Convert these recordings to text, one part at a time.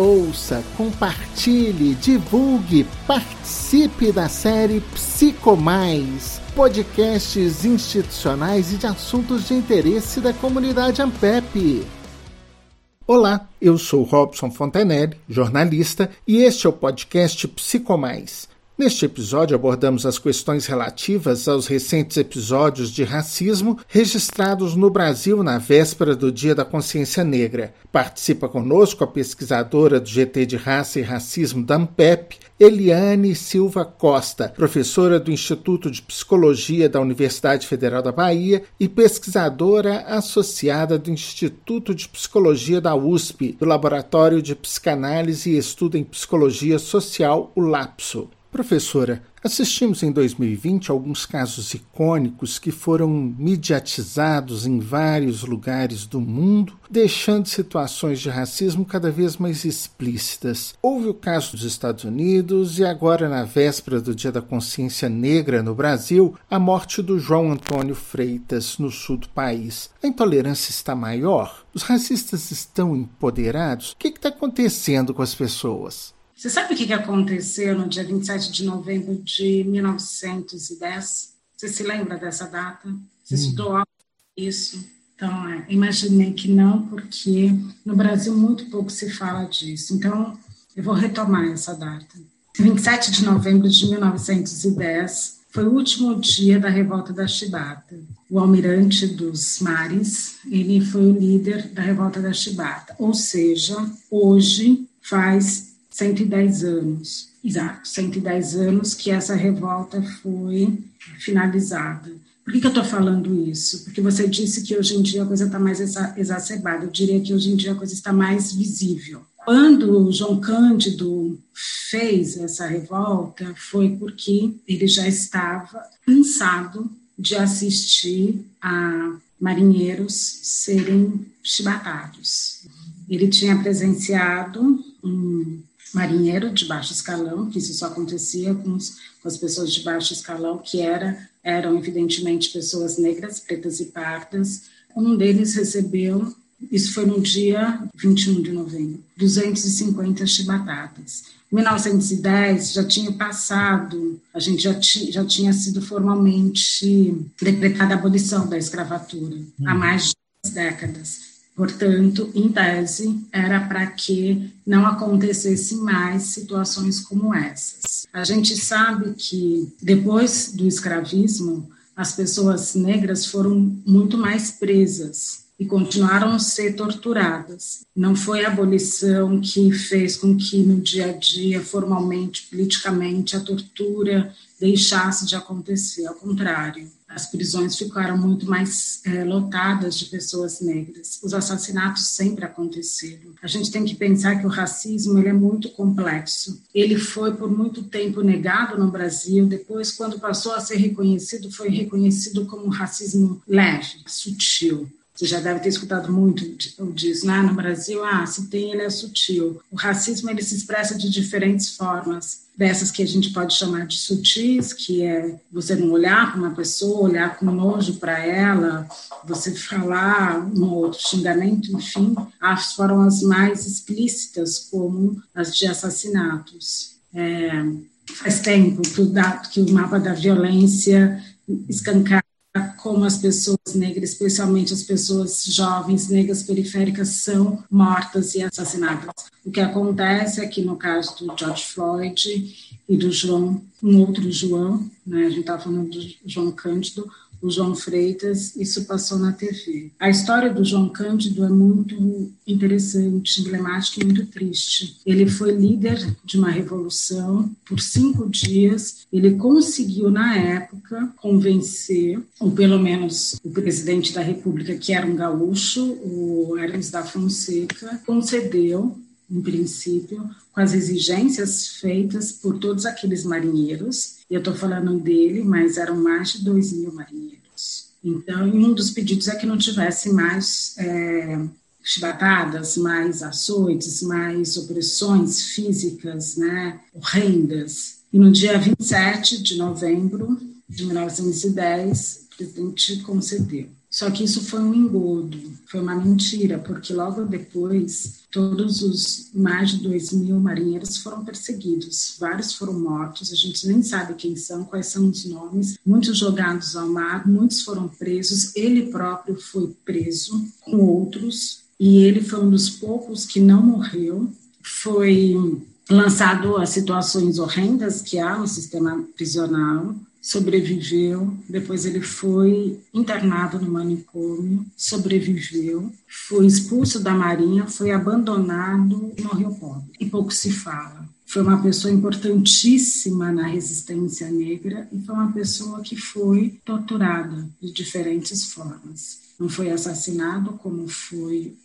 ouça, compartilhe, divulgue, participe da série Psicomais, podcasts institucionais e de assuntos de interesse da comunidade Ampep. Olá, eu sou Robson Fontenelle, jornalista, e este é o podcast Psicomais Neste episódio abordamos as questões relativas aos recentes episódios de racismo registrados no Brasil na véspera do Dia da Consciência Negra. Participa conosco a pesquisadora do GT de Raça e Racismo da AMPEP, Eliane Silva Costa, professora do Instituto de Psicologia da Universidade Federal da Bahia e pesquisadora associada do Instituto de Psicologia da USP, do Laboratório de Psicanálise e Estudo em Psicologia Social, o LAPSO. Professora, assistimos em 2020 alguns casos icônicos que foram mediatizados em vários lugares do mundo, deixando situações de racismo cada vez mais explícitas. Houve o caso dos Estados Unidos e agora, na véspera do Dia da Consciência Negra no Brasil, a morte do João Antônio Freitas no sul do país. A intolerância está maior? Os racistas estão empoderados? O que está acontecendo com as pessoas? Você sabe o que aconteceu no dia 27 de novembro de 1910? Você se lembra dessa data? Você hum. estudou algo isso? Então, é, imaginei que não, porque no Brasil muito pouco se fala disso. Então, eu vou retomar essa data. 27 de novembro de 1910 foi o último dia da revolta da Chibata. O almirante dos mares, ele foi o líder da revolta da Chibata. Ou seja, hoje faz 110 anos, exato, 110 anos que essa revolta foi finalizada. Por que, que eu estou falando isso? Porque você disse que hoje em dia a coisa está mais exacerbada. Eu diria que hoje em dia a coisa está mais visível. Quando João Cândido fez essa revolta, foi porque ele já estava cansado de assistir a marinheiros serem chibatados. Ele tinha presenciado um marinheiro de baixo escalão, que isso só acontecia com, os, com as pessoas de baixo escalão, que era, eram evidentemente pessoas negras, pretas e pardas. Um deles recebeu, isso foi no dia 21 de novembro, 250 chibatadas. Em 1910 já tinha passado, a gente já, ti, já tinha sido formalmente decretada a abolição da escravatura, hum. há mais de duas décadas. Portanto, em tese, era para que não acontecesse mais situações como essas. A gente sabe que depois do escravismo, as pessoas negras foram muito mais presas e continuaram a ser torturadas. Não foi a abolição que fez com que no dia a dia, formalmente, politicamente, a tortura deixasse de acontecer, ao contrário as prisões ficaram muito mais é, lotadas de pessoas negras. Os assassinatos sempre aconteceram. A gente tem que pensar que o racismo ele é muito complexo. Ele foi por muito tempo negado no Brasil. Depois, quando passou a ser reconhecido, foi reconhecido como um racismo leve, sutil. Você já deve ter escutado muito disso, né? No Brasil, ah, se tem, ele é sutil. O racismo, ele se expressa de diferentes formas. Dessas que a gente pode chamar de sutis, que é você não olhar para uma pessoa, olhar com nojo para ela, você falar um outro xingamento, enfim. As foram as mais explícitas, como as de assassinatos. É, faz tempo que o, que o mapa da violência escancara como as pessoas negras, especialmente as pessoas jovens negras periféricas, são mortas e assassinadas. O que acontece é que no caso do George Floyd e do João, um outro João, né, a gente estava falando do João Cândido, o João Freitas, isso passou na TV. A história do João Cândido é muito interessante, emblemática e muito triste. Ele foi líder de uma revolução por cinco dias. Ele conseguiu, na época, convencer, ou pelo menos o presidente da República, que era um gaúcho, o Hermes da Fonseca, concedeu em princípio, com as exigências feitas por todos aqueles marinheiros. Eu estou falando dele, mas eram mais de 2 mil marinheiros. Então, um dos pedidos é que não tivesse mais é, chibatadas, mais açoites, mais opressões físicas, né, horrendas. E no dia 27 de novembro de 1910, presidente concedeu. Só que isso foi um engodo, foi uma mentira, porque logo depois todos os mais de 2 mil marinheiros foram perseguidos, vários foram mortos, a gente nem sabe quem são, quais são os nomes, muitos jogados ao mar, muitos foram presos, ele próprio foi preso com outros, e ele foi um dos poucos que não morreu, foi lançado a situações horrendas que há no sistema prisional, sobreviveu, depois ele foi internado no manicômio, sobreviveu, foi expulso da marinha, foi abandonado morreu pobre. E pouco se fala. Foi uma pessoa importantíssima na resistência negra e foi uma pessoa que foi torturada de diferentes formas não foi assassinado como foi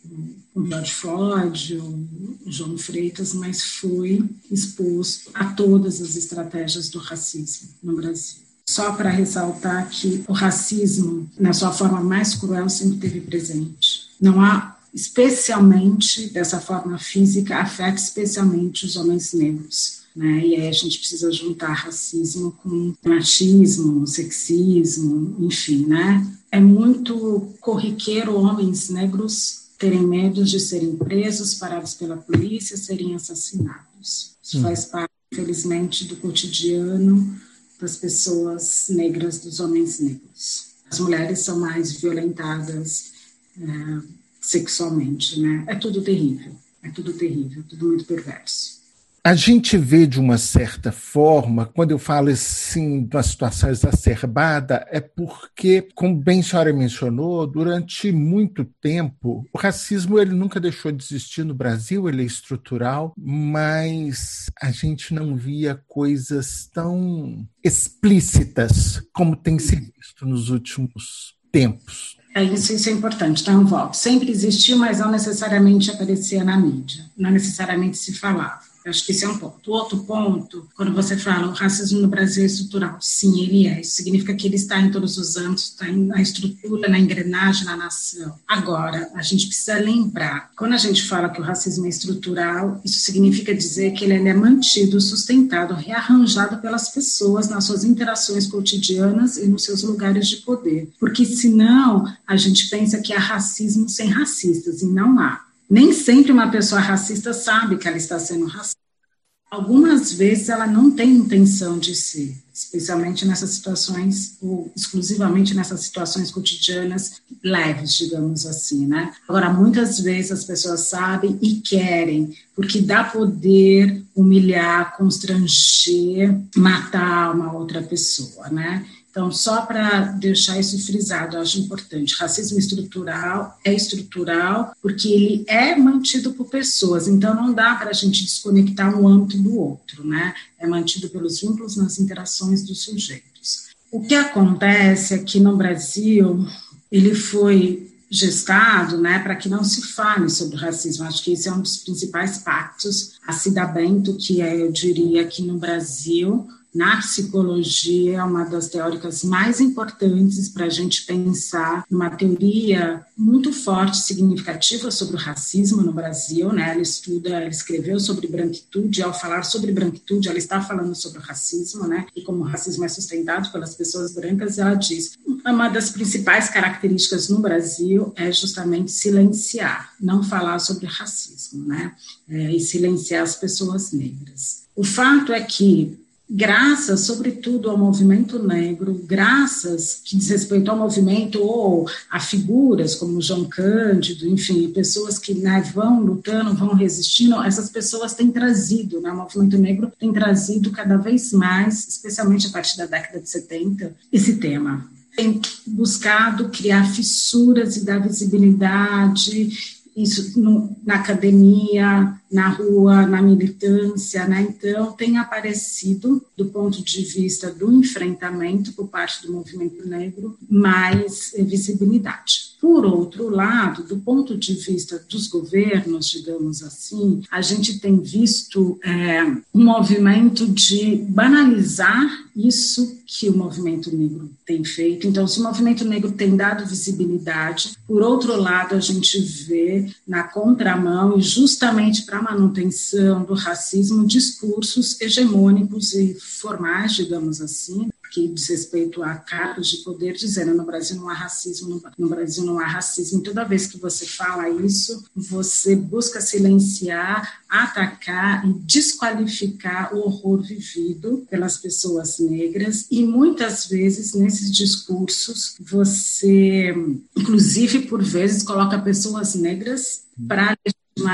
o George Floyd o João Freitas, mas foi exposto a todas as estratégias do racismo no Brasil. Só para ressaltar que o racismo, na sua forma mais cruel, sempre teve presente. Não há, especialmente dessa forma física, afeta especialmente os homens negros. Né? E aí a gente precisa juntar racismo com machismo, sexismo, enfim, né? É muito corriqueiro homens negros terem medo de serem presos, parados pela polícia, serem assassinados. Isso hum. faz parte, infelizmente, do cotidiano das pessoas negras, dos homens negros. As mulheres são mais violentadas é, sexualmente, né? É tudo terrível, é tudo terrível, tudo muito perverso. A gente vê de uma certa forma, quando eu falo assim, de uma situação exacerbada, é porque, como bem a senhora mencionou, durante muito tempo, o racismo ele nunca deixou de existir no Brasil, ele é estrutural, mas a gente não via coisas tão explícitas como tem se visto nos últimos tempos. É isso, isso é importante, tá? Voto. Sempre existiu, mas não necessariamente aparecia na mídia, não necessariamente se falava. Acho que esse é um ponto. Outro ponto, quando você fala o racismo no Brasil é estrutural, sim, ele é. Isso significa que ele está em todos os âmbitos, está na estrutura, na engrenagem, na nação. Agora, a gente precisa lembrar, quando a gente fala que o racismo é estrutural, isso significa dizer que ele é mantido, sustentado, rearranjado pelas pessoas nas suas interações cotidianas e nos seus lugares de poder. Porque senão a gente pensa que há racismo sem racistas, e não há. Nem sempre uma pessoa racista sabe que ela está sendo racista. Algumas vezes ela não tem intenção de ser, especialmente nessas situações, ou exclusivamente nessas situações cotidianas leves, digamos assim, né? Agora, muitas vezes as pessoas sabem e querem, porque dá poder humilhar, constranger, matar uma outra pessoa, né? Então, só para deixar isso frisado, eu acho importante, racismo estrutural é estrutural porque ele é mantido por pessoas, então não dá para a gente desconectar um âmbito do outro, né? É mantido pelos vínculos nas interações dos sujeitos. O que acontece é que no Brasil ele foi gestado né, para que não se fale sobre racismo. Acho que esse é um dos principais pactos, acidamento que é, eu diria, aqui no Brasil, na psicologia, é uma das teóricas mais importantes para a gente pensar uma teoria muito forte, significativa sobre o racismo no Brasil. Né? Ela estuda, ela escreveu sobre branquitude, ao falar sobre branquitude, ela está falando sobre o racismo, né? e como o racismo é sustentado pelas pessoas brancas, ela diz uma das principais características no Brasil é justamente silenciar, não falar sobre racismo, né? É, e silenciar as pessoas negras. O fato é que graças, sobretudo, ao movimento negro, graças que diz respeito ao movimento ou a figuras como João Cândido, enfim, pessoas que né, vão lutando, vão resistindo, essas pessoas têm trazido, né, o movimento negro tem trazido cada vez mais, especialmente a partir da década de 70, esse tema. Tem buscado criar fissuras e dar visibilidade isso no, na academia, na rua, na militância, né? Então, tem aparecido, do ponto de vista do enfrentamento por parte do movimento negro, mais visibilidade. Por outro lado, do ponto de vista dos governos, digamos assim, a gente tem visto é, um movimento de banalizar isso que o movimento negro tem feito. Então, se o movimento negro tem dado visibilidade, por outro lado, a gente vê na contramão, e justamente para a manutenção do racismo, discursos hegemônicos e formais, digamos assim, que diz respeito a cargos de poder, dizendo no Brasil não há racismo, no Brasil não há racismo. E toda vez que você fala isso, você busca silenciar, atacar e desqualificar o horror vivido pelas pessoas negras. E muitas vezes, nesses discursos, você, inclusive por vezes, coloca pessoas negras para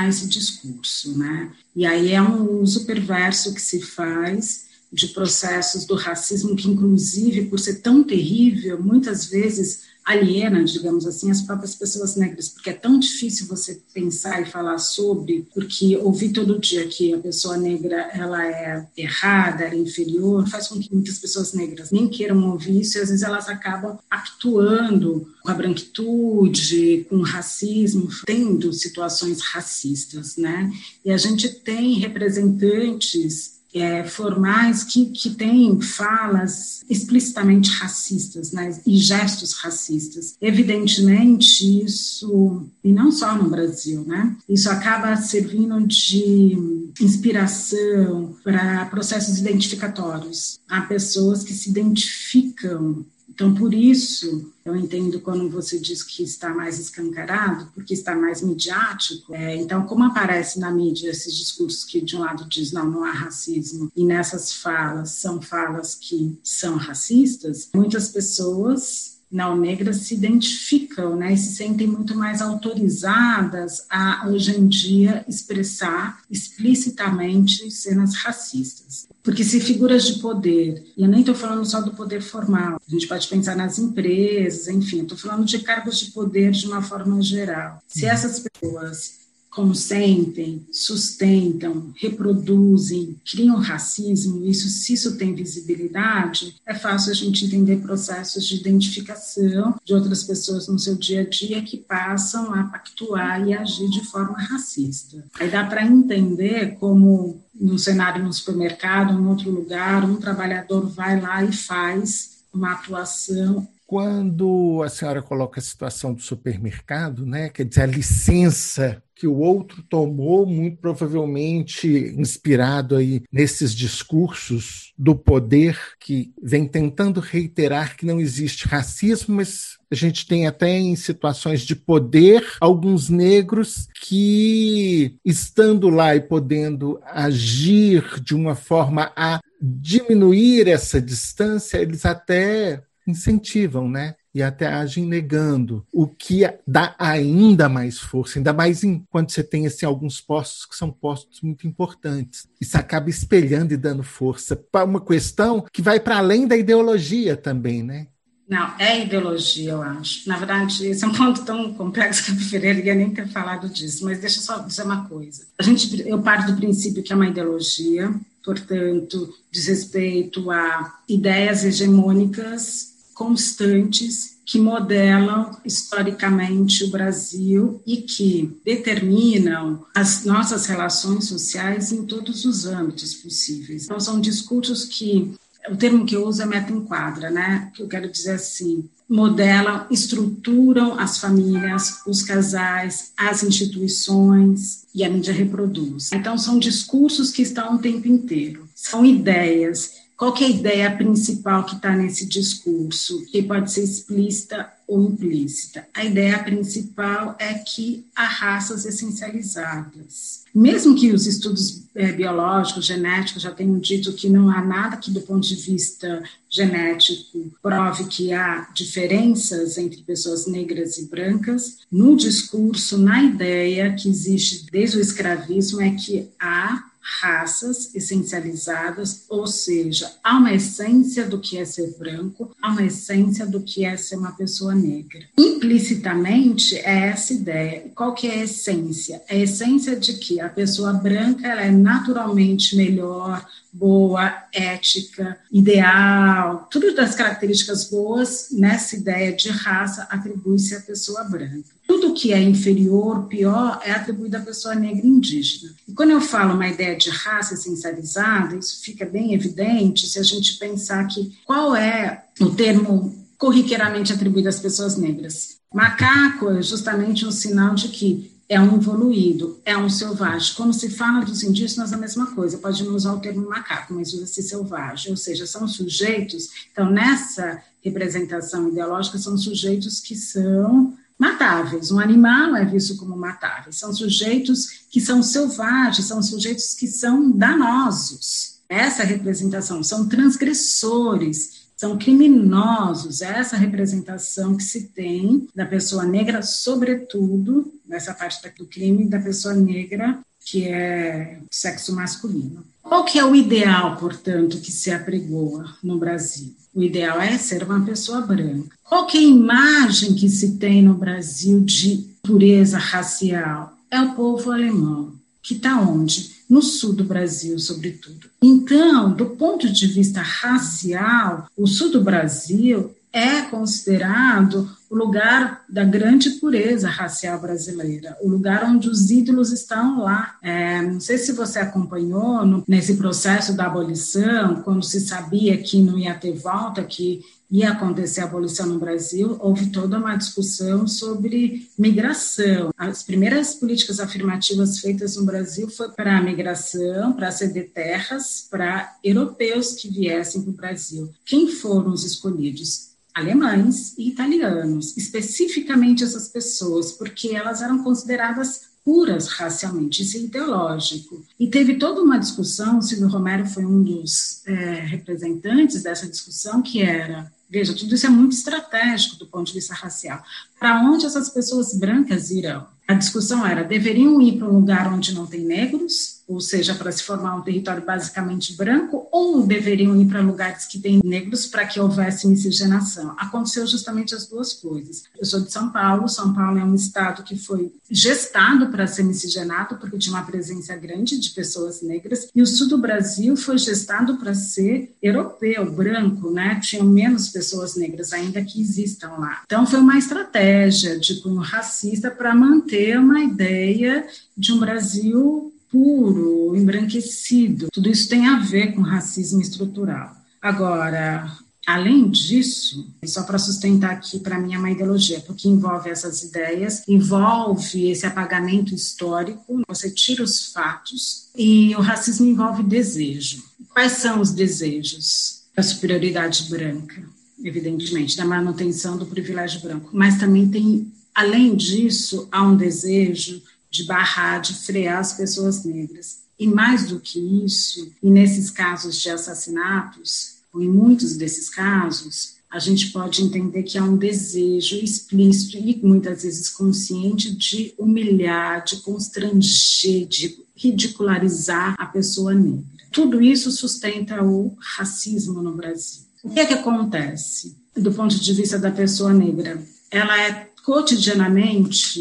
esse discurso, né? E aí é um uso perverso que se faz de processos do racismo que, inclusive, por ser tão terrível, muitas vezes aliena, digamos assim, as próprias pessoas negras, porque é tão difícil você pensar e falar sobre, porque ouvir todo dia que a pessoa negra ela é errada, é inferior, faz com que muitas pessoas negras nem queiram ouvir isso e às vezes elas acabam actuando com a branquitude, com o racismo, tendo situações racistas, né? E a gente tem representantes é, formais que, que têm falas explicitamente racistas né, e gestos racistas. Evidentemente, isso, e não só no Brasil, né, isso acaba servindo de inspiração para processos identificatórios. Há pessoas que se identificam então, por isso, eu entendo quando você diz que está mais escancarado, porque está mais midiático. É, então, como aparece na mídia esses discursos que, de um lado, diz não, não há racismo, e nessas falas são falas que são racistas, muitas pessoas não negras se identificam né, e se sentem muito mais autorizadas a, hoje em dia, expressar explicitamente cenas racistas. Porque se figuras de poder, e eu nem estou falando só do poder formal, a gente pode pensar nas empresas, enfim, estou falando de cargos de poder de uma forma geral. Se uhum. essas pessoas consentem, sustentam, reproduzem, criam racismo, isso, se isso tem visibilidade, é fácil a gente entender processos de identificação de outras pessoas no seu dia a dia que passam a pactuar e agir de forma racista. Aí dá para entender como num cenário no supermercado, em outro lugar, um trabalhador vai lá e faz uma atuação quando a senhora coloca a situação do supermercado, né, quer dizer, a licença que o outro tomou, muito provavelmente inspirado aí nesses discursos do poder que vem tentando reiterar que não existe racismo, mas a gente tem até em situações de poder alguns negros que, estando lá e podendo agir de uma forma a diminuir essa distância, eles até incentivam, né? E até agem negando, o que dá ainda mais força, ainda mais em, quando você tem assim, alguns postos que são postos muito importantes. Isso acaba espelhando e dando força para uma questão que vai para além da ideologia também, né? Não, é ideologia, eu acho. Na verdade, esse é um ponto tão complexo que eu preferiria nem ter falado disso, mas deixa eu só dizer uma coisa. A gente, eu parto do princípio que é uma ideologia, portanto, diz respeito a ideias hegemônicas constantes que modelam historicamente o Brasil e que determinam as nossas relações sociais em todos os âmbitos possíveis. Então, são discursos que, o termo que eu uso é meta-enquadra, né? Que eu quero dizer assim, modelam, estruturam as famílias, os casais, as instituições e a mídia reproduz. Então, são discursos que estão o tempo inteiro, são ideias qual é a ideia principal que está nesse discurso, que pode ser explícita ou implícita? A ideia principal é que há raças essencializadas. Mesmo que os estudos é, biológicos, genéticos já tenham dito que não há nada que, do ponto de vista genético, prove que há diferenças entre pessoas negras e brancas, no discurso, na ideia que existe desde o escravismo, é que há raças essencializadas, ou seja, há uma essência do que é ser branco, há uma essência do que é ser uma pessoa negra. Implicitamente é essa ideia. Qual que é a essência? A essência de que a pessoa branca ela é naturalmente melhor, boa, ética, ideal, tudo das características boas nessa ideia de raça atribui-se à pessoa branca. Tudo que é inferior, pior, é atribuído à pessoa negra e indígena. E quando eu falo uma ideia de raça essencializada, isso fica bem evidente se a gente pensar que qual é o termo corriqueiramente atribuído às pessoas negras. Macaco é justamente um sinal de que é um evoluído, é um selvagem. Quando se fala dos indígenas, a mesma coisa, pode não usar o termo macaco, mas usa-se selvagem, ou seja, são sujeitos, então nessa representação ideológica, são sujeitos que são matáveis. Um animal é visto como matável. São sujeitos que são selvagens, são sujeitos que são danosos. Essa representação são transgressores, são criminosos. Essa representação que se tem da pessoa negra, sobretudo, nessa parte do crime, da pessoa negra que é sexo masculino. Qual que é o ideal, portanto, que se apregoa no Brasil? O ideal é ser uma pessoa branca. Qual que é a imagem que se tem no Brasil de pureza racial? É o povo alemão, que está onde? no sul do Brasil, sobretudo. Então, do ponto de vista racial, o sul do Brasil é considerado o lugar da grande pureza racial brasileira, o lugar onde os ídolos estão lá. É, não sei se você acompanhou no, nesse processo da abolição, quando se sabia que não ia ter volta, que ia acontecer a abolição no Brasil, houve toda uma discussão sobre migração. As primeiras políticas afirmativas feitas no Brasil foi para a migração, para ceder terras para europeus que viessem para o Brasil. Quem foram os escolhidos? Alemães e italianos, especificamente essas pessoas, porque elas eram consideradas puras racialmente, isso é ideológico. E teve toda uma discussão, o Silvio Romero foi um dos é, representantes dessa discussão, que era Veja, tudo isso é muito estratégico do ponto de vista racial. Para onde essas pessoas brancas irão? A discussão era: deveriam ir para um lugar onde não tem negros? Ou seja, para se formar um território basicamente branco, ou deveriam ir para lugares que têm negros para que houvesse miscigenação. Aconteceu justamente as duas coisas. Eu sou de São Paulo, São Paulo é um estado que foi gestado para ser miscigenado, porque tinha uma presença grande de pessoas negras, e o sul do Brasil foi gestado para ser europeu, branco, né? Tinham menos pessoas negras ainda que existam lá. Então, foi uma estratégia de cunho racista para manter uma ideia de um Brasil puro, embranquecido. Tudo isso tem a ver com racismo estrutural. Agora, Além disso, só para sustentar aqui para mim é uma ideologia, porque envolve essas ideias, envolve esse apagamento histórico, você tira os fatos, e o racismo envolve desejo. Quais são os desejos? A superioridade branca, evidentemente, da manutenção do privilégio branco, mas também tem, além disso, há um desejo de barrar, de frear as pessoas negras. E mais do que isso, e nesses casos de assassinatos, ou em muitos desses casos, a gente pode entender que há um desejo explícito e muitas vezes consciente de humilhar, de constranger, de ridicularizar a pessoa negra. Tudo isso sustenta o racismo no Brasil. O que é que acontece do ponto de vista da pessoa negra? Ela é cotidianamente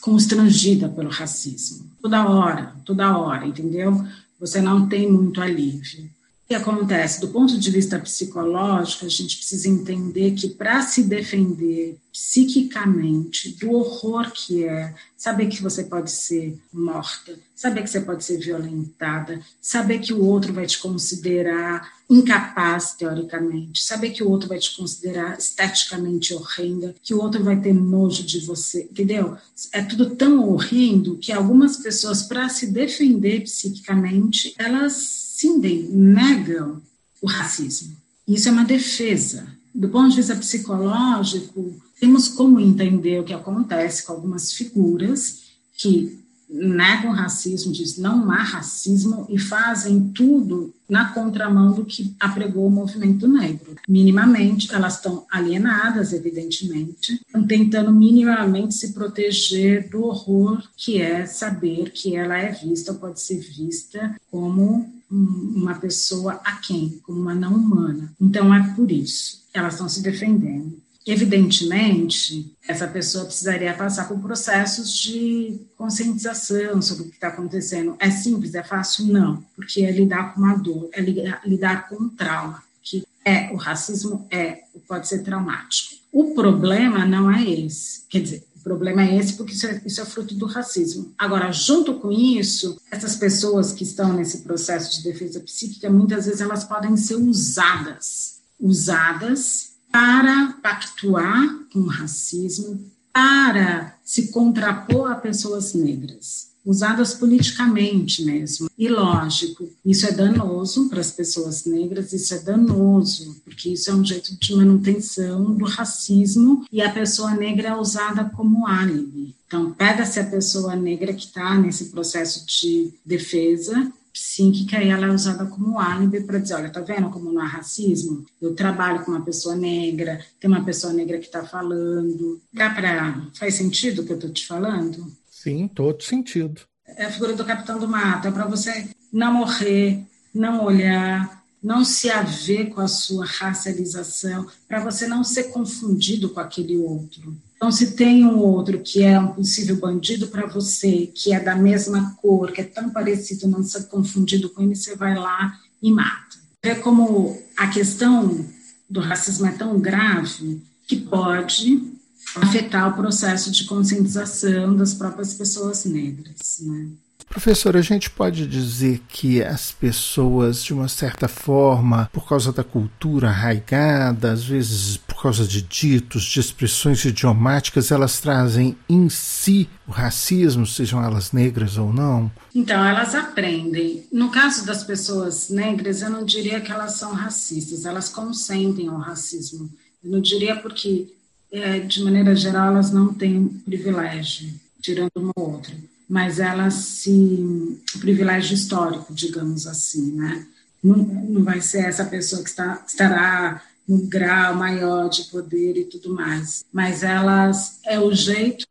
constrangida pelo racismo. Toda hora, toda hora, entendeu? Você não tem muito alívio. Que acontece? Do ponto de vista psicológico, a gente precisa entender que para se defender psiquicamente do horror que é saber que você pode ser morta, saber que você pode ser violentada, saber que o outro vai te considerar incapaz teoricamente, saber que o outro vai te considerar esteticamente horrenda, que o outro vai ter nojo de você, entendeu? É tudo tão horrendo que algumas pessoas para se defender psiquicamente, elas cindem, negam o racismo. Isso é uma defesa. Do ponto de vista psicológico, temos como entender o que acontece com algumas figuras que negam racismo, diz não há racismo e fazem tudo na contramão do que apregou o movimento negro. Minimamente, elas estão alienadas, evidentemente, estão tentando minimamente se proteger do horror que é saber que ela é vista, pode ser vista como uma pessoa a quem, como uma não humana. Então é por isso, elas estão se defendendo. Evidentemente, essa pessoa precisaria passar por processos de conscientização sobre o que está acontecendo. É simples, é fácil? Não, porque é lidar com uma dor, é lidar com um trauma, que é o racismo é, pode ser traumático. O problema não é esse, quer dizer, o problema é esse porque isso é, isso é fruto do racismo. Agora, junto com isso, essas pessoas que estão nesse processo de defesa psíquica, muitas vezes elas podem ser usadas, usadas para pactuar com o racismo, para se contrapor a pessoas negras usadas politicamente mesmo. E lógico, isso é danoso para as pessoas negras, isso é danoso, porque isso é um jeito de manutenção do racismo e a pessoa negra é usada como álibi. Então, pega-se a pessoa negra que está nesse processo de defesa psíquica e ela é usada como álibi para dizer, olha, tá vendo como não há racismo? Eu trabalho com uma pessoa negra, tem uma pessoa negra que está falando. Dá para... Faz sentido o que eu estou te falando? Sim, todo sentido. É a figura do capitão do mato, é para você não morrer, não olhar, não se haver com a sua racialização, para você não ser confundido com aquele outro. Então, se tem um outro que é um possível bandido para você, que é da mesma cor, que é tão parecido, não ser confundido com ele, você vai lá e mata. É como a questão do racismo é tão grave que pode afetar o processo de conscientização das próprias pessoas negras. Né? Professor, a gente pode dizer que as pessoas, de uma certa forma, por causa da cultura arraigada, às vezes por causa de ditos, de expressões idiomáticas, elas trazem em si o racismo, sejam elas negras ou não? Então, elas aprendem. No caso das pessoas negras, eu não diria que elas são racistas, elas consentem ao racismo. Eu não diria porque é, de maneira geral, elas não têm privilégio, tirando uma ou outra, mas elas se. privilégio histórico, digamos assim, né? Não, não vai ser essa pessoa que está, estará no grau maior de poder e tudo mais, mas elas. é o jeito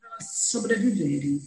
para elas sobreviverem,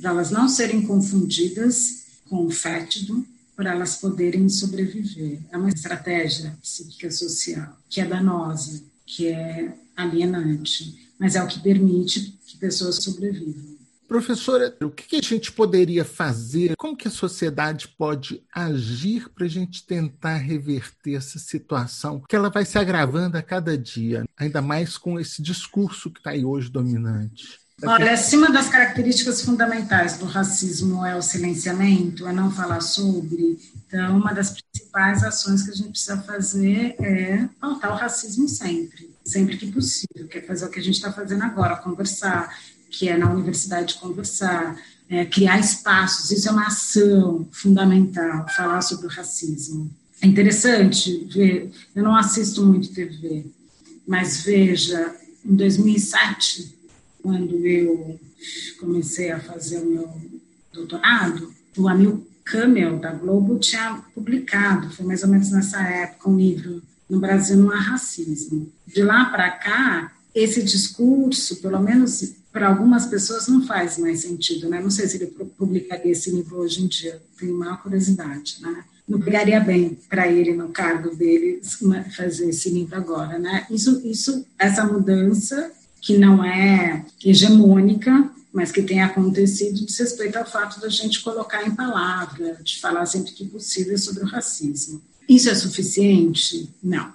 para elas não serem confundidas com o fétido, para elas poderem sobreviver. É uma estratégia psíquica social que é danosa que é alienante, mas é o que permite que pessoas sobrevivam. Professora, o que a gente poderia fazer? Como que a sociedade pode agir para a gente tentar reverter essa situação que ela vai se agravando a cada dia, ainda mais com esse discurso que está aí hoje dominante? Olha, acima das características fundamentais do racismo é o silenciamento, é não falar sobre. Então, uma das principais ações que a gente precisa fazer é pautar o racismo sempre, sempre que possível, que é fazer o que a gente está fazendo agora, conversar, que é na universidade conversar, é, criar espaços, isso é uma ação fundamental, falar sobre o racismo. É interessante ver, eu não assisto muito TV, mas veja, em 2007, quando eu comecei a fazer o meu doutorado, o Amil Camel, da Globo, tinha publicado, foi mais ou menos nessa época, um livro No Brasil Não Há Racismo. De lá para cá, esse discurso, pelo menos para algumas pessoas, não faz mais sentido, né? Não sei se ele publicaria esse livro hoje em dia, tenho maior curiosidade, né? Não pegaria bem para ele, no cargo dele, fazer esse livro agora, né? Isso, isso, essa mudança que não é hegemônica, mas que tem acontecido diz respeito ao fato da gente colocar em palavra, de falar sempre que possível sobre o racismo. Isso é suficiente? Não.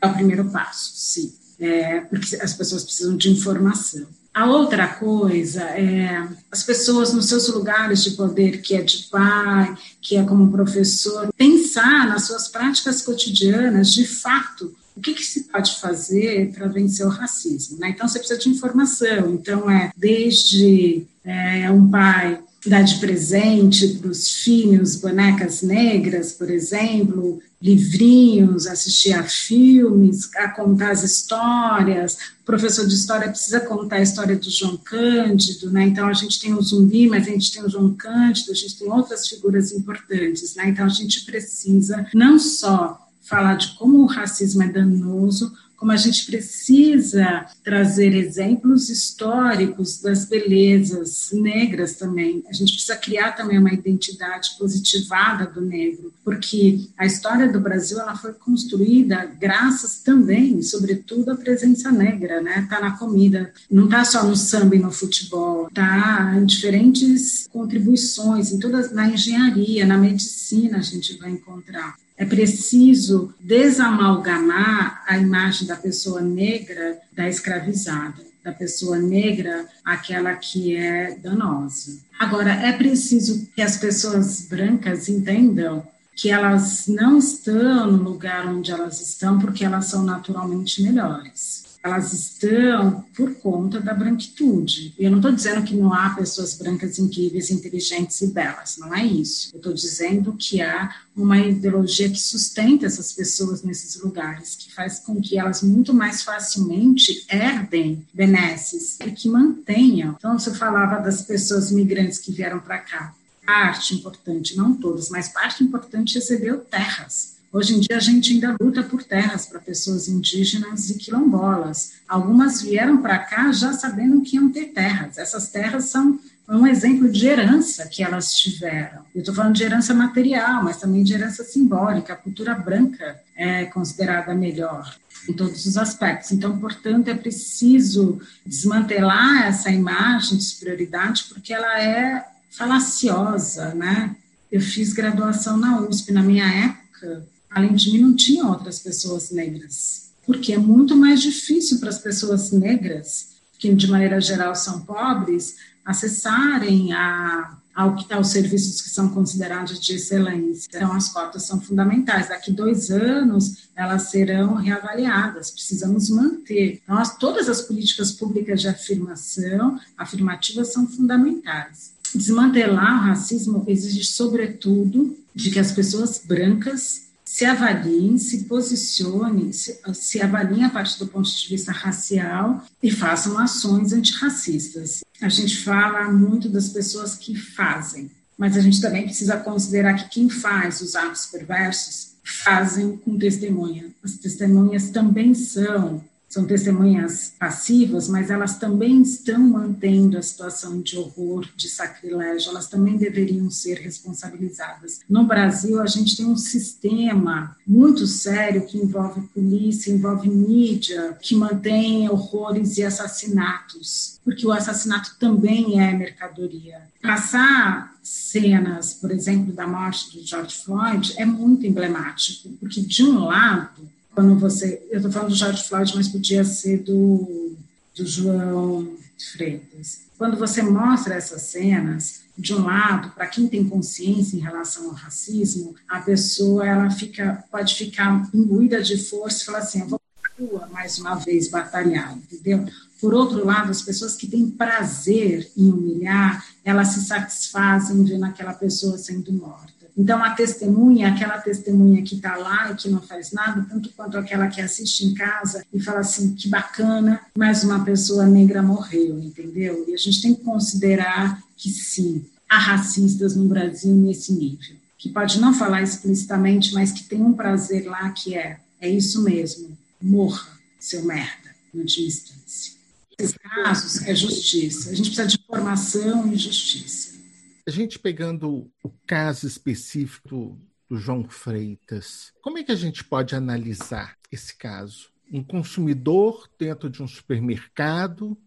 É o primeiro passo, sim. É, porque as pessoas precisam de informação. A outra coisa é as pessoas nos seus lugares de poder, que é de pai, que é como professor, pensar nas suas práticas cotidianas, de fato, o que, que se pode fazer para vencer o racismo? Né? Então, você precisa de informação. Então, é desde é, um pai dar de presente para os filhos bonecas negras, por exemplo, livrinhos, assistir a filmes, a contar as histórias. O professor de história precisa contar a história do João Cândido, né? Então a gente tem o Zumbi, mas a gente tem o João Cândido, a gente tem outras figuras importantes, né? Então a gente precisa não só falar de como o racismo é danoso, como a gente precisa trazer exemplos históricos das belezas negras também. A gente precisa criar também uma identidade positivada do negro, porque a história do Brasil ela foi construída graças também, sobretudo, à presença negra, né? Tá na comida, não tá só no samba e no futebol, tá em diferentes contribuições, em todas na engenharia, na medicina a gente vai encontrar. É preciso desamalgamar a imagem da pessoa negra da escravizada, da pessoa negra aquela que é danosa. Agora, é preciso que as pessoas brancas entendam que elas não estão no lugar onde elas estão porque elas são naturalmente melhores. Elas estão por conta da branquitude. E eu não estou dizendo que não há pessoas brancas incríveis, inteligentes e belas, não é isso. Eu estou dizendo que há uma ideologia que sustenta essas pessoas nesses lugares, que faz com que elas muito mais facilmente herdem benesses e que mantenham. Então, você falava das pessoas migrantes que vieram para cá. Parte importante, não todas, mas parte importante recebeu terras Hoje em dia, a gente ainda luta por terras para pessoas indígenas e quilombolas. Algumas vieram para cá já sabendo que iam ter terras. Essas terras são um exemplo de herança que elas tiveram. Eu estou falando de herança material, mas também de herança simbólica. A cultura branca é considerada melhor em todos os aspectos. Então, portanto, é preciso desmantelar essa imagem de superioridade, porque ela é falaciosa, né? Eu fiz graduação na USP na minha época além de mim, não tinha outras pessoas negras, porque é muito mais difícil para as pessoas negras, que de maneira geral são pobres, acessarem a, ao, aos serviços que são considerados de excelência. Então, as cotas são fundamentais. Daqui dois anos, elas serão reavaliadas. Precisamos manter. Então, as, todas as políticas públicas de afirmação, afirmativas, são fundamentais. Desmantelar o racismo exige, sobretudo, de que as pessoas brancas se avaliem, se posicionem, se, se avaliem a partir do ponto de vista racial e façam ações antirracistas. A gente fala muito das pessoas que fazem, mas a gente também precisa considerar que quem faz os atos perversos fazem com testemunha. As testemunhas também são são testemunhas passivas, mas elas também estão mantendo a situação de horror, de sacrilégio, elas também deveriam ser responsabilizadas. No Brasil, a gente tem um sistema muito sério que envolve polícia, envolve mídia, que mantém horrores e assassinatos, porque o assassinato também é mercadoria. Passar cenas, por exemplo, da morte do George Floyd é muito emblemático, porque de um lado quando você. Eu estou falando do George Floyd, mas podia ser do, do João Freitas. Quando você mostra essas cenas, de um lado, para quem tem consciência em relação ao racismo, a pessoa ela fica, pode ficar imbuída de força e falar assim: eu vou rua mais uma vez batalhar, entendeu? Por outro lado, as pessoas que têm prazer em humilhar, elas se satisfazem vendo aquela pessoa sendo morta. Então, a testemunha, aquela testemunha que está lá e que não faz nada, tanto quanto aquela que assiste em casa e fala assim: que bacana, mais uma pessoa negra morreu, entendeu? E a gente tem que considerar que sim, há racistas no Brasil nesse nível, que pode não falar explicitamente, mas que tem um prazer lá que é: é isso mesmo, morra, seu merda, no última instância. Esses casos é justiça. A gente precisa de informação e justiça. A gente pegando o caso específico do João Freitas, como é que a gente pode analisar esse caso? Um consumidor dentro de um supermercado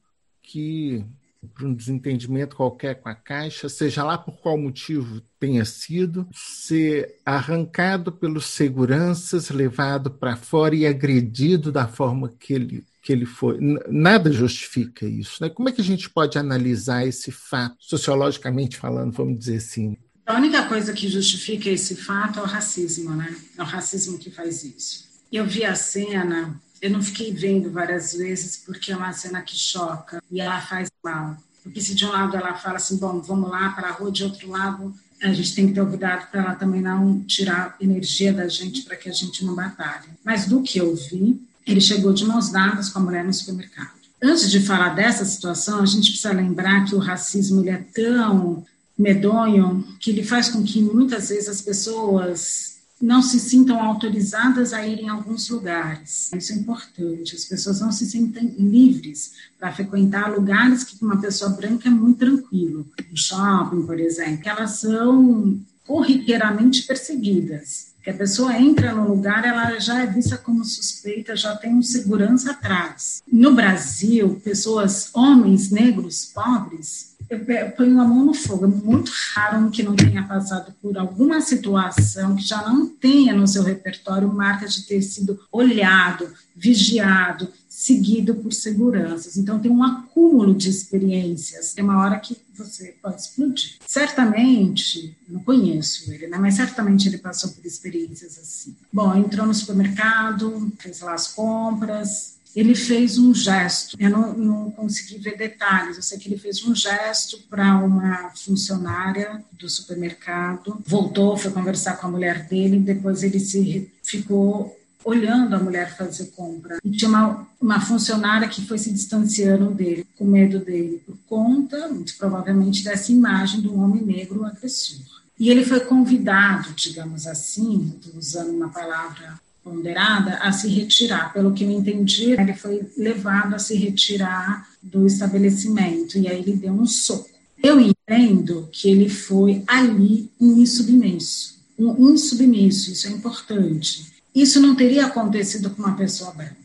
que, por um desentendimento qualquer com a caixa, seja lá por qual motivo tenha sido, ser arrancado pelos seguranças, levado para fora e agredido da forma que ele que ele foi. Nada justifica isso. Né? Como é que a gente pode analisar esse fato, sociologicamente falando, vamos dizer assim? A única coisa que justifica esse fato é o racismo, né? É o racismo que faz isso. Eu vi a cena, eu não fiquei vendo várias vezes porque é uma cena que choca e ela faz mal. Porque se de um lado ela fala assim, bom, vamos lá para a rua, de outro lado a gente tem que ter cuidado para ela também não tirar energia da gente para que a gente não batalhe. Mas do que eu vi, ele chegou de mãos dadas com a mulher no supermercado. Antes de falar dessa situação, a gente precisa lembrar que o racismo ele é tão medonho que ele faz com que muitas vezes as pessoas não se sintam autorizadas a ir em alguns lugares. Isso é importante. As pessoas não se sentem livres para frequentar lugares que uma pessoa branca é muito tranquilo. No shopping, por exemplo, elas são corriqueiramente perseguidas que a pessoa entra no lugar, ela já é vista como suspeita, já tem um segurança atrás. No Brasil, pessoas, homens negros, pobres, eu ponho a mão no fogo. É muito raro que não tenha passado por alguma situação que já não tenha no seu repertório marca de ter sido olhado, vigiado, seguido por seguranças. Então, tem um acúmulo de experiências. Tem uma hora que você pode explodir. Certamente, não conheço ele, né? mas certamente ele passou por experiências assim. Bom, entrou no supermercado, fez lá as compras, ele fez um gesto. Eu não, não, consegui ver detalhes, eu sei que ele fez um gesto para uma funcionária do supermercado, voltou, foi conversar com a mulher dele, depois ele se ficou olhando a mulher fazer compra. E tinha uma, uma funcionária que foi se distanciando dele, com medo dele, por conta, muito provavelmente, dessa imagem do homem negro agressor. E ele foi convidado, digamos assim, usando uma palavra ponderada, a se retirar. Pelo que eu entendi, ele foi levado a se retirar do estabelecimento e aí ele deu um soco. Eu entendo que ele foi ali um insubmisso, um insubmisso, isso é importante. Isso não teria acontecido com uma pessoa branca.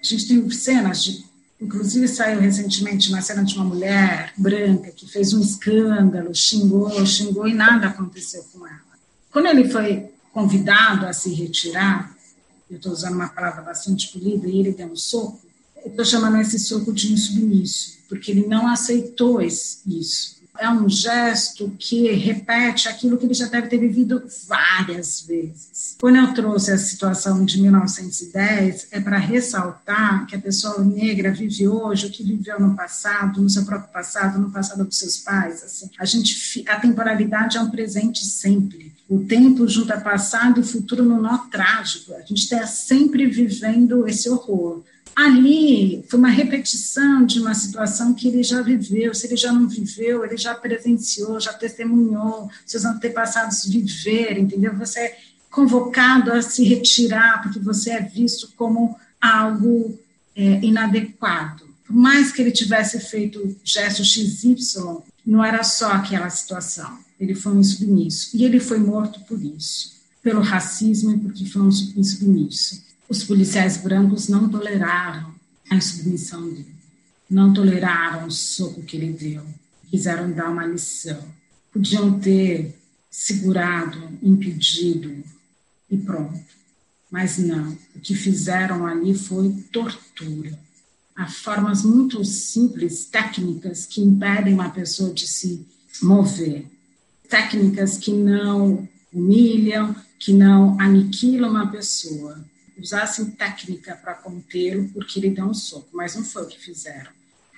A gente tem cenas de, inclusive saiu recentemente uma cena de uma mulher branca que fez um escândalo, xingou, xingou e nada aconteceu com ela. Quando ele foi convidado a se retirar, eu estou usando uma palavra bastante polida, e ele deu um soco, eu estou chamando esse soco de insubmisso, porque ele não aceitou isso. É um gesto que repete aquilo que ele já deve ter vivido várias vezes. Quando eu trouxe a situação de 1910, é para ressaltar que a pessoa negra vive hoje o que viveu no passado, no seu próprio passado, no passado dos seus pais. Assim. A gente, a temporalidade é um presente sempre o tempo junta passado e futuro no nó trágico. A gente está sempre vivendo esse horror. Ali foi uma repetição de uma situação que ele já viveu. Se ele já não viveu, ele já presenciou, já testemunhou, seus antepassados viveram, entendeu? Você é convocado a se retirar porque você é visto como algo é, inadequado. Por mais que ele tivesse feito gesto XY, não era só aquela situação ele foi um insubmisso. E ele foi morto por isso, pelo racismo e porque foi um insubmisso. Os policiais brancos não toleraram a insubmissão dele, não toleraram o soco que ele deu, quiseram dar uma lição. Podiam ter segurado, impedido e pronto. Mas não, o que fizeram ali foi tortura. Há formas muito simples, técnicas, que impedem uma pessoa de se mover técnicas que não humilham, que não aniquilam uma pessoa. Usassem técnica para contê-lo, porque ele deu um soco, mas não foi o que fizeram.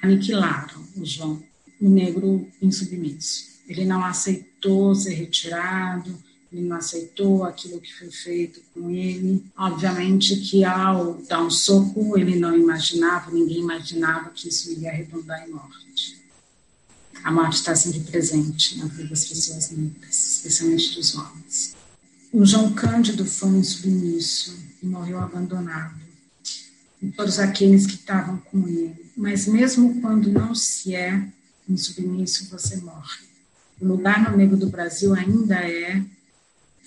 Aniquilaram o João, o negro insubmisso. Ele não aceitou ser retirado, ele não aceitou aquilo que foi feito com ele. Obviamente que ao dar um soco, ele não imaginava, ninguém imaginava que isso iria redundar em morte a morte está sempre presente na vida das pessoas negras, especialmente dos homens. O João Cândido foi um submisso e morreu abandonado. E todos aqueles que estavam com ele. Mas mesmo quando não se é um submisso, você morre. O lugar no negro do Brasil ainda é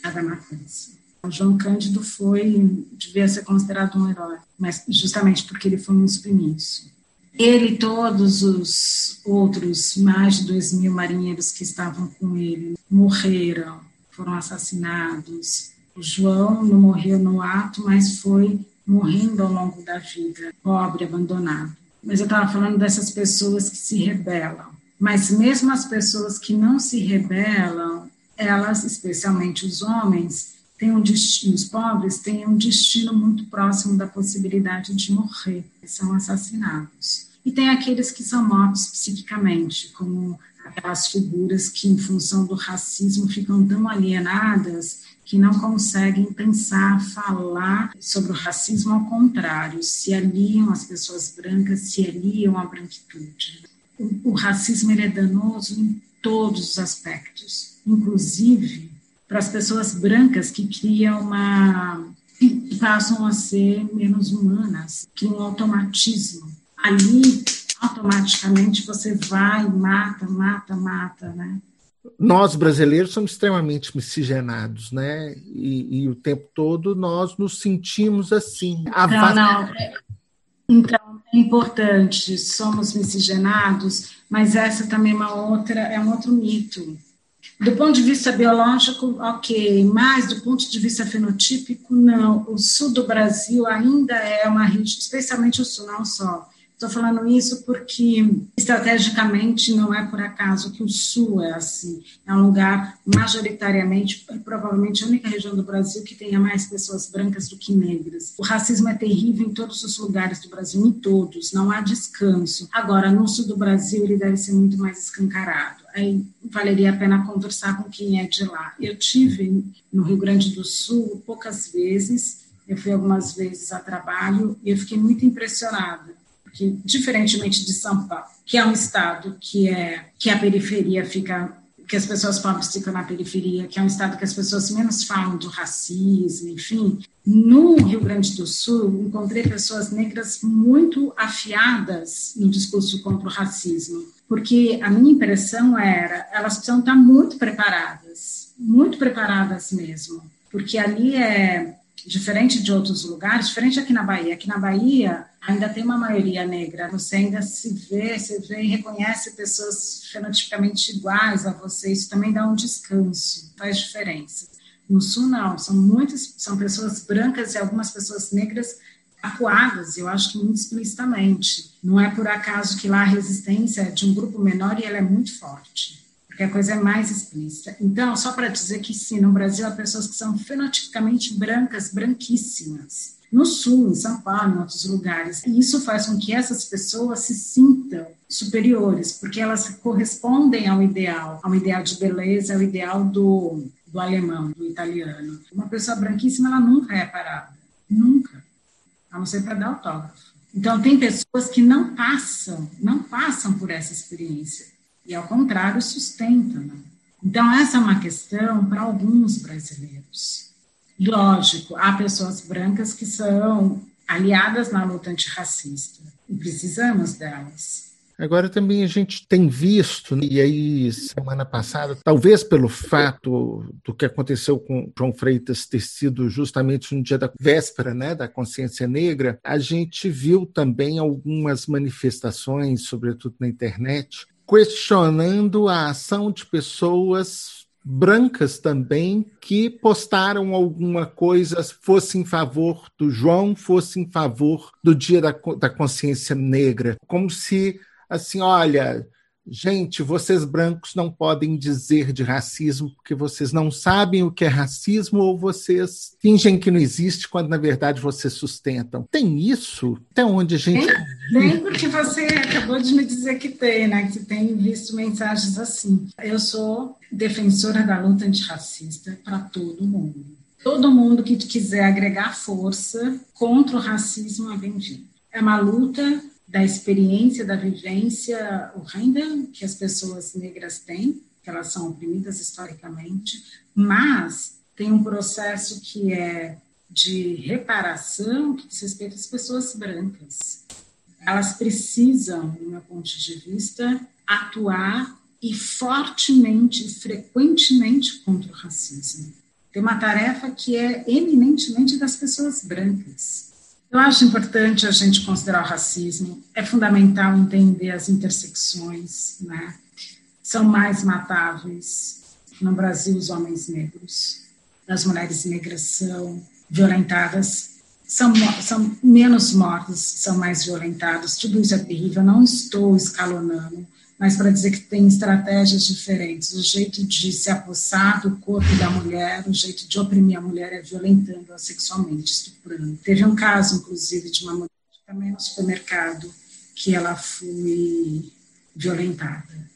a da matança. O João Cândido foi, devia ser considerado um herói, mas justamente porque ele foi um submisso. Ele e todos os outros mais de dois mil marinheiros que estavam com ele morreram, foram assassinados. João não morreu no ato, mas foi morrendo ao longo da vida, pobre, abandonado. Mas eu estava falando dessas pessoas que se rebelam. Mas mesmo as pessoas que não se rebelam, elas, especialmente os homens, têm um destino, os pobres têm um destino muito próximo da possibilidade de morrer, são assassinados. E tem aqueles que são mortos psiquicamente, como aquelas figuras que, em função do racismo, ficam tão alienadas que não conseguem pensar, falar sobre o racismo ao contrário, se aliam às pessoas brancas, se aliam à branquitude. O, o racismo é danoso em todos os aspectos, inclusive para as pessoas brancas que criam uma que passam a ser menos humanas, que um automatismo ali automaticamente você vai, mata, mata, mata, né? Nós brasileiros somos extremamente miscigenados, né? E, e o tempo todo nós nos sentimos assim. A não, não. É, então, é importante, somos miscigenados, mas essa também é uma outra, é um outro mito. Do ponto de vista biológico, ok, mas do ponto de vista fenotípico, não. O sul do Brasil ainda é uma região, especialmente o sul, não só, Estou falando isso porque, estrategicamente, não é por acaso que o Sul é assim. É um lugar, majoritariamente, provavelmente a única região do Brasil que tenha mais pessoas brancas do que negras. O racismo é terrível em todos os lugares do Brasil, em todos, não há descanso. Agora, no Sul do Brasil, ele deve ser muito mais escancarado. Aí valeria a pena conversar com quem é de lá. Eu tive no Rio Grande do Sul poucas vezes, eu fui algumas vezes a trabalho e eu fiquei muito impressionada que diferentemente de São Paulo, que é um estado que é que a periferia fica que as pessoas pobres ficam na periferia, que é um estado que as pessoas menos falam do racismo, enfim. No Rio Grande do Sul, encontrei pessoas negras muito afiadas no discurso contra o racismo, porque a minha impressão era, elas precisam estar muito preparadas, muito preparadas mesmo, porque ali é diferente de outros lugares, diferente aqui na Bahia. Aqui na Bahia ainda tem uma maioria negra. Você ainda se vê, você vê e reconhece pessoas fenotipicamente iguais a você. Isso também dá um descanso, faz diferença. No Sul não, são muitas, são pessoas brancas e algumas pessoas negras acuadas, eu acho que muito explicitamente. Não é por acaso que lá a resistência é de um grupo menor e ela é muito forte porque a coisa é mais explícita. Então, só para dizer que sim, no Brasil há pessoas que são fenotipicamente brancas, branquíssimas. No Sul, em São Paulo, em outros lugares. E isso faz com que essas pessoas se sintam superiores, porque elas correspondem ao ideal, ao ideal de beleza, ao ideal do, do alemão, do italiano. Uma pessoa branquíssima, ela nunca é parada. Nunca. A não ser para dar autógrafo. Então, tem pessoas que não passam, não passam por essa experiência e, ao contrário, sustenta. Né? Então, essa é uma questão para alguns brasileiros. Lógico, há pessoas brancas que são aliadas na luta antirracista e precisamos delas. Agora também a gente tem visto, e aí semana passada, talvez pelo fato do que aconteceu com João Freitas ter sido justamente no dia da véspera né, da consciência negra, a gente viu também algumas manifestações, sobretudo na internet, questionando a ação de pessoas brancas também que postaram alguma coisa, fosse em favor do João, fosse em favor do Dia da, da Consciência Negra, como se assim, olha, Gente, vocês brancos não podem dizer de racismo porque vocês não sabem o que é racismo ou vocês fingem que não existe quando na verdade vocês sustentam. Tem isso? Até onde a gente. Tem, porque você acabou de me dizer que tem, né? Que tem visto mensagens assim. Eu sou defensora da luta antirracista para todo mundo. Todo mundo que quiser agregar força contra o racismo é bem-vindo. É uma luta da experiência, da vivência horrenda que as pessoas negras têm, que elas são oprimidas historicamente, mas tem um processo que é de reparação que diz respeito às pessoas brancas. Elas precisam, do meu ponto de vista, atuar e fortemente, frequentemente contra o racismo. Tem uma tarefa que é eminentemente das pessoas brancas. Eu acho importante a gente considerar o racismo, é fundamental entender as intersecções, né? São mais matáveis no Brasil os homens negros, as mulheres negras são violentadas, são, são menos mortas, são mais violentadas, tudo isso é terrível, não estou escalonando, mas para dizer que tem estratégias diferentes. O jeito de se apossar do corpo da mulher, o jeito de oprimir a mulher é violentando-a sexualmente, estuprando. Teve um caso, inclusive, de uma mulher também no supermercado que ela foi violentada.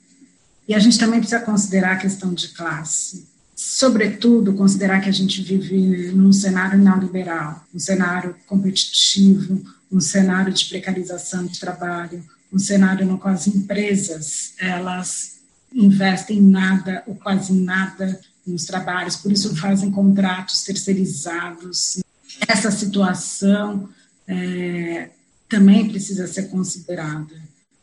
E a gente também precisa considerar a questão de classe. Sobretudo, considerar que a gente vive num cenário neoliberal, um cenário competitivo, um cenário de precarização de trabalho, um cenário no qual as empresas elas investem nada ou quase nada nos trabalhos, por isso fazem contratos terceirizados. Essa situação é, também precisa ser considerada.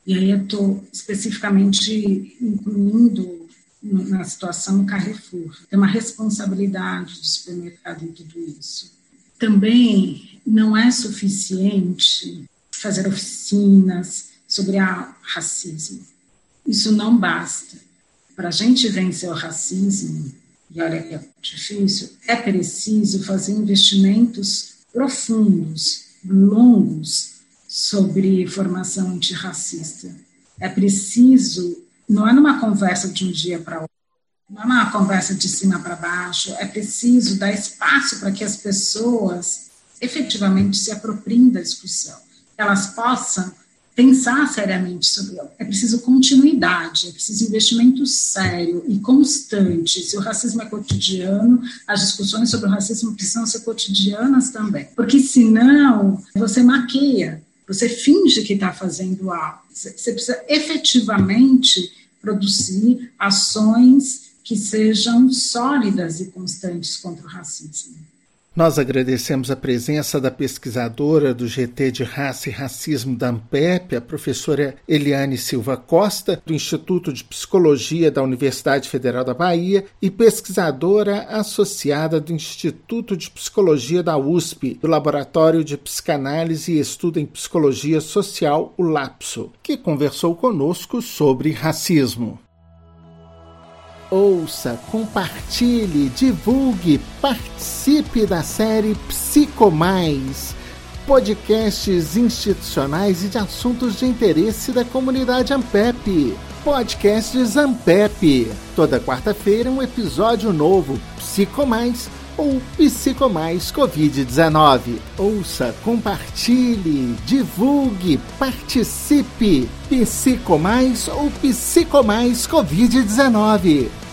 E aí eu estou especificamente incluindo na situação o Carrefour. Tem uma responsabilidade do supermercado em tudo isso. Também não é suficiente fazer oficinas, sobre o racismo. Isso não basta. Para a gente vencer o racismo, e olha que é difícil, é preciso fazer investimentos profundos, longos, sobre formação antirracista. É preciso, não é numa conversa de um dia para outro, não é uma conversa de cima para baixo, é preciso dar espaço para que as pessoas efetivamente se apropriem da discussão, elas possam pensar seriamente sobre ela. É preciso continuidade, é preciso investimento sério e constante. Se o racismo é cotidiano, as discussões sobre o racismo precisam ser cotidianas também, porque senão você maqueia, você finge que está fazendo algo. Você precisa efetivamente produzir ações que sejam sólidas e constantes contra o racismo. Nós agradecemos a presença da pesquisadora do GT de Raça e Racismo da AMPEP, a professora Eliane Silva Costa, do Instituto de Psicologia da Universidade Federal da Bahia e pesquisadora associada do Instituto de Psicologia da USP, do Laboratório de Psicanálise e Estudo em Psicologia Social, o LAPSO, que conversou conosco sobre racismo. Ouça, compartilhe, divulgue, participe da série Psico Mais, podcasts institucionais e de assuntos de interesse da comunidade Ampep. Podcasts Ampep. Toda quarta-feira um episódio novo. Psico Mais ou Psicomais Covid-19. Ouça, compartilhe, divulgue, participe. Psicomais ou Psicomais Covid-19.